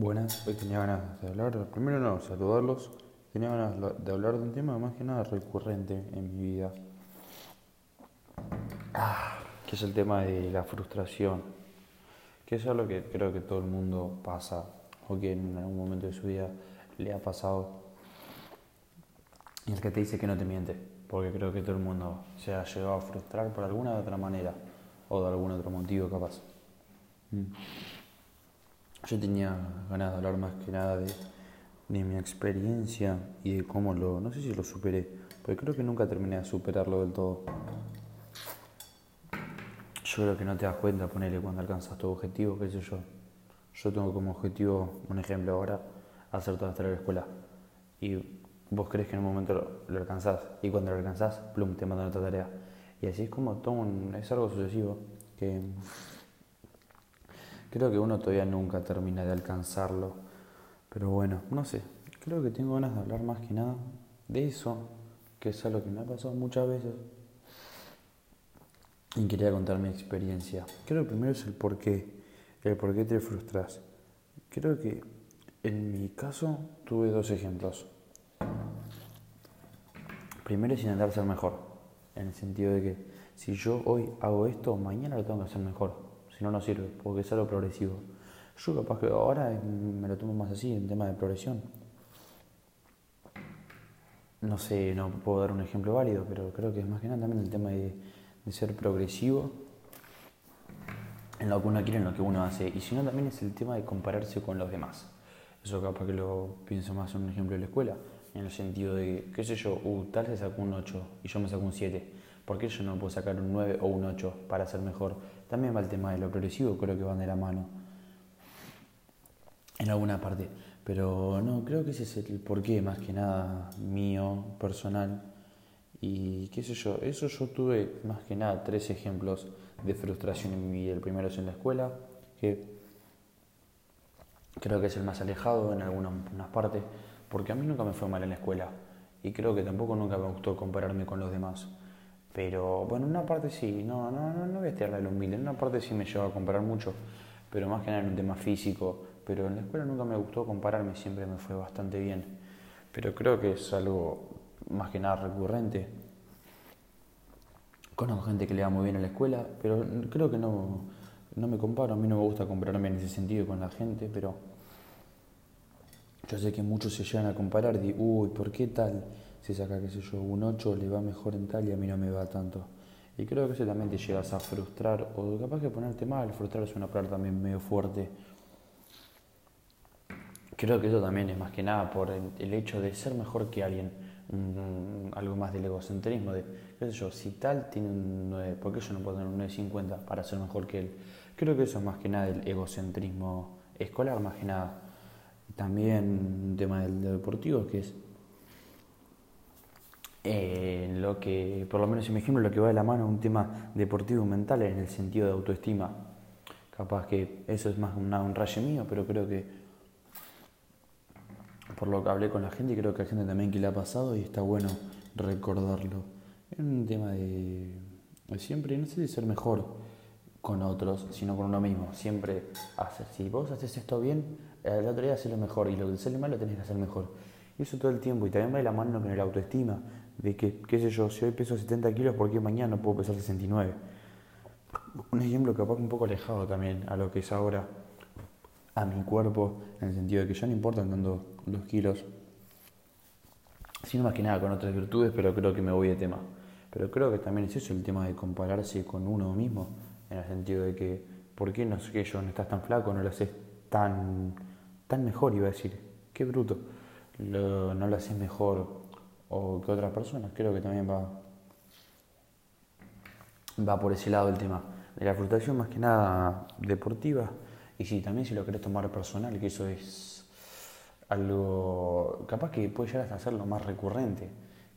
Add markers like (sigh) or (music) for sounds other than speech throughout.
Buenas, hoy tenía ganas de hablar, primero no, saludarlos, tenía ganas de hablar de un tema más que nada recurrente en mi vida, ah, que es el tema de la frustración, que es algo que creo que todo el mundo pasa o que en algún momento de su vida le ha pasado y el que te dice que no te miente, porque creo que todo el mundo se ha llegado a frustrar por alguna u otra manera o de algún otro motivo capaz. Mm. Yo tenía ganas de hablar más que nada de, mi experiencia y de cómo lo, no sé si lo superé, porque creo que nunca terminé de superarlo del todo. Yo creo que no te das cuenta, ponerle cuando alcanzas tu objetivo, qué sé yo. Yo tengo como objetivo, un ejemplo ahora, hacer toda la escuela. Y vos crees que en un momento lo, alcanzás, y cuando lo alcanzás, plum, te mandan otra tarea. Y así es como todo es algo sucesivo que Creo que uno todavía nunca termina de alcanzarlo. Pero bueno, no sé. Creo que tengo ganas de hablar más que nada de eso, que es algo que me ha pasado muchas veces. Y quería contar mi experiencia. Creo que primero es el por qué. El por qué te frustras. Creo que en mi caso tuve dos ejemplos. Primero es intentar ser mejor. En el sentido de que si yo hoy hago esto, mañana lo tengo que hacer mejor si no, no sirve, porque es algo progresivo. Yo capaz que ahora me lo tomo más así, en tema de progresión. No sé, no puedo dar un ejemplo válido, pero creo que es más que nada también el tema de, ser progresivo en lo que uno quiere, en lo que uno hace. Y si no, también es el tema de compararse con los demás. Eso capaz que lo pienso más en un ejemplo de la escuela, en el sentido de, qué sé yo, uh, tal se sacó un 8 y yo me saco un 7. ¿Por qué yo no puedo sacar un 9 o un 8 para ser mejor? También va el tema de lo progresivo, creo que van de la mano. En alguna parte. Pero no, creo que ese es el porqué, más que nada mío, personal. Y qué sé yo, eso yo tuve más que nada tres ejemplos de frustración en mi vida. El primero es en la escuela, que creo que es el más alejado en algunas partes, porque a mí nunca me fue mal en la escuela. Y creo que tampoco nunca me gustó compararme con los demás. Pero bueno, en una parte sí, no, no, no, no voy a el humilde, en una parte sí me lleva a comparar mucho, pero más que nada en un tema físico. Pero en la escuela nunca me gustó compararme, siempre me fue bastante bien. Pero creo que es algo más que nada recurrente. Conozco gente que le va muy bien en la escuela, pero creo que no, no me comparo, a mí no me gusta compararme en ese sentido con la gente, pero yo sé que muchos se llegan a comparar de, uy, ¿por qué tal? Si saca, qué sé yo, un 8 le va mejor en tal y a mí no me va tanto. Y creo que eso también te llegas a frustrar, o capaz que ponerte mal, frustrar es una palabra también medio fuerte. Creo que eso también es más que nada por el, hecho de ser mejor que alguien, algo más del egocentrismo, de, qué sé yo, si tal tiene un 9, ¿por qué yo no puedo tener un 9.50 para ser mejor que él? Creo que eso es más que nada el egocentrismo escolar, más que nada. También un tema del deportivo, que es en lo que, por lo menos en mi ejemplo, lo que va de la mano un tema deportivo mental en el sentido de autoestima. Capaz que eso es más un rayo mío, pero creo que por lo que hablé con la gente creo que hay gente también que le ha pasado y está bueno recordarlo. Es un tema de, siempre, no sé de ser mejor con otros, sino con uno mismo. Siempre hacer, si vos haces esto bien, el otro día haces lo mejor y lo que sale mal lo tenés que hacer mejor. Y eso todo el tiempo y también va de la mano con el autoestima de que, qué sé yo, si hoy peso 70 kilos, ¿por qué mañana no puedo pesar 69? Un ejemplo capaz un poco alejado también a lo que es ahora, a mi cuerpo, en el sentido de que ya no importan tanto los kilos, sino más que nada con otras virtudes, pero creo que me voy de tema. Pero creo que también es eso el tema de compararse con uno mismo, en el sentido de que, ¿por qué no sé qué yo no estás tan flaco, no lo haces tan, tan mejor? Iba a decir, qué bruto, no lo haces mejor o que otras personas. Creo que también va, va por ese lado el tema. De la frustración más que nada deportiva. Y sí, también si lo querés tomar personal, que eso es algo capaz que puede llegar hasta hacerlo más recurrente,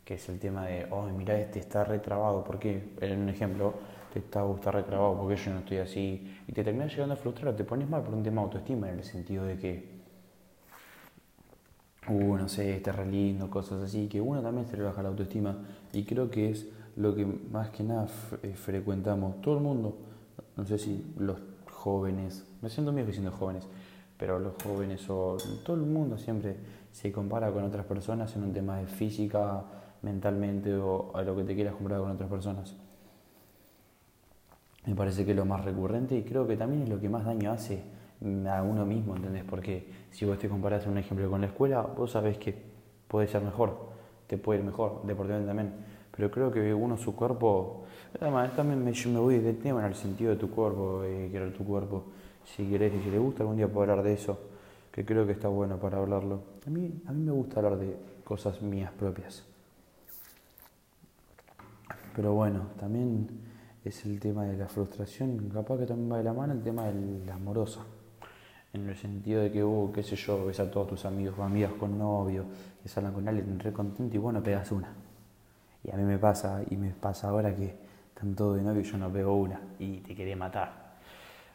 que es el tema de, oh, mira, este está retrabado, porque en un ejemplo, te está, está retrabado porque yo no estoy así, y te terminas llegando a frustrar, te pones mal por un tema de autoestima, en el sentido de que uh, no sé, este re lindo, cosas así, que uno también se le baja la autoestima y creo que es lo que más que nada eh, frecuentamos todo el mundo, no sé si los jóvenes, me siento mío diciendo jóvenes, pero los jóvenes o todo el mundo siempre se compara con otras personas en un tema de física, mentalmente o a lo que te quieras comparar con otras personas. Me parece que es lo más recurrente y creo que también es lo que más daño hace a uno mismo, ¿entendés? Porque si vos te comparás un ejemplo con la escuela, vos sabés que puede ser mejor, te puede ir mejor, deportivamente también. Pero creo que uno su cuerpo, además también me, me voy de tema en el sentido de tu cuerpo, eh, querer tu cuerpo, si querés y si le gusta algún día puedo hablar de eso, que creo que está bueno para hablarlo. A mí, a mí me gusta hablar de cosas mías propias. Pero bueno, también es el tema de la frustración, capaz que también va de la mano el tema de la amorosa en el sentido de que, uh, qué sé yo, ves a todos tus amigos o amigas con novio, que salen con alguien re contento y bueno, pegas una. Y a mí me pasa, y me pasa ahora que están todos de novio y yo no pego una y te quería matar.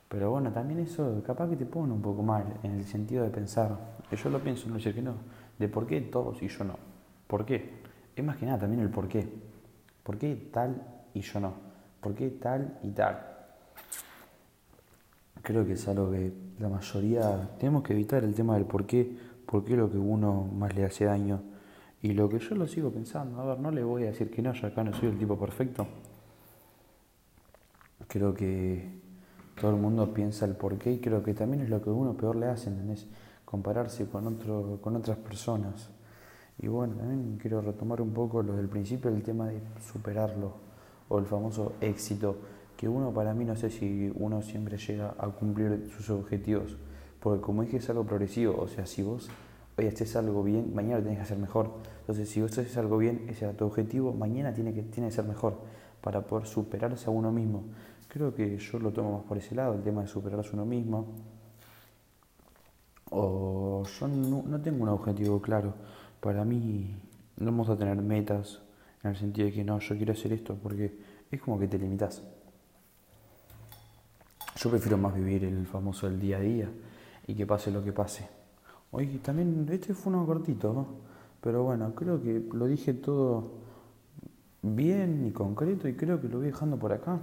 Pero bueno, también eso capaz que te pone un poco mal, en el sentido de pensar, que yo lo pienso, no decir que no, de por qué todos y yo no. ¿Por qué? Es más que nada también el por qué. ¿Por qué tal y yo no? ¿Por qué tal y tal? Creo que es algo que la mayoría tenemos que evitar el tema del por qué, por qué lo que uno más le hace daño. Y lo que yo lo sigo pensando, a ver, no le voy a decir que no, yo acá no soy el tipo perfecto. Creo que todo el mundo piensa el por qué y creo que también es lo que uno peor le hace, es compararse con, otro, con otras personas. Y bueno, también quiero retomar un poco lo del principio, el tema de superarlo, o el famoso éxito que uno para mí no sé si uno siempre llega a cumplir sus objetivos, porque como dije es algo progresivo, o sea, si vos hoy haces algo bien, mañana lo tenés que hacer mejor. Entonces, si vos haces algo bien, ese es tu objetivo, mañana tiene que, tiene que ser mejor para poder superarse a uno mismo. Creo que yo lo tomo más por ese lado, el tema de superarse a uno mismo. O yo no, no tengo un objetivo claro. Para mí no vamos a tener metas en el sentido de que no, yo quiero hacer esto, porque es como que te limitas. Yo prefiero más vivir el famoso el día a día y que pase lo que pase. Hoy también, este fue uno cortito, ¿no? pero bueno, creo que lo dije todo bien y concreto y creo que lo voy dejando por acá.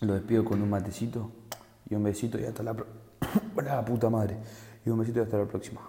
Lo despido con un matecito y un besito y hasta la, (coughs) la puta madre. Y un besito y hasta la próxima.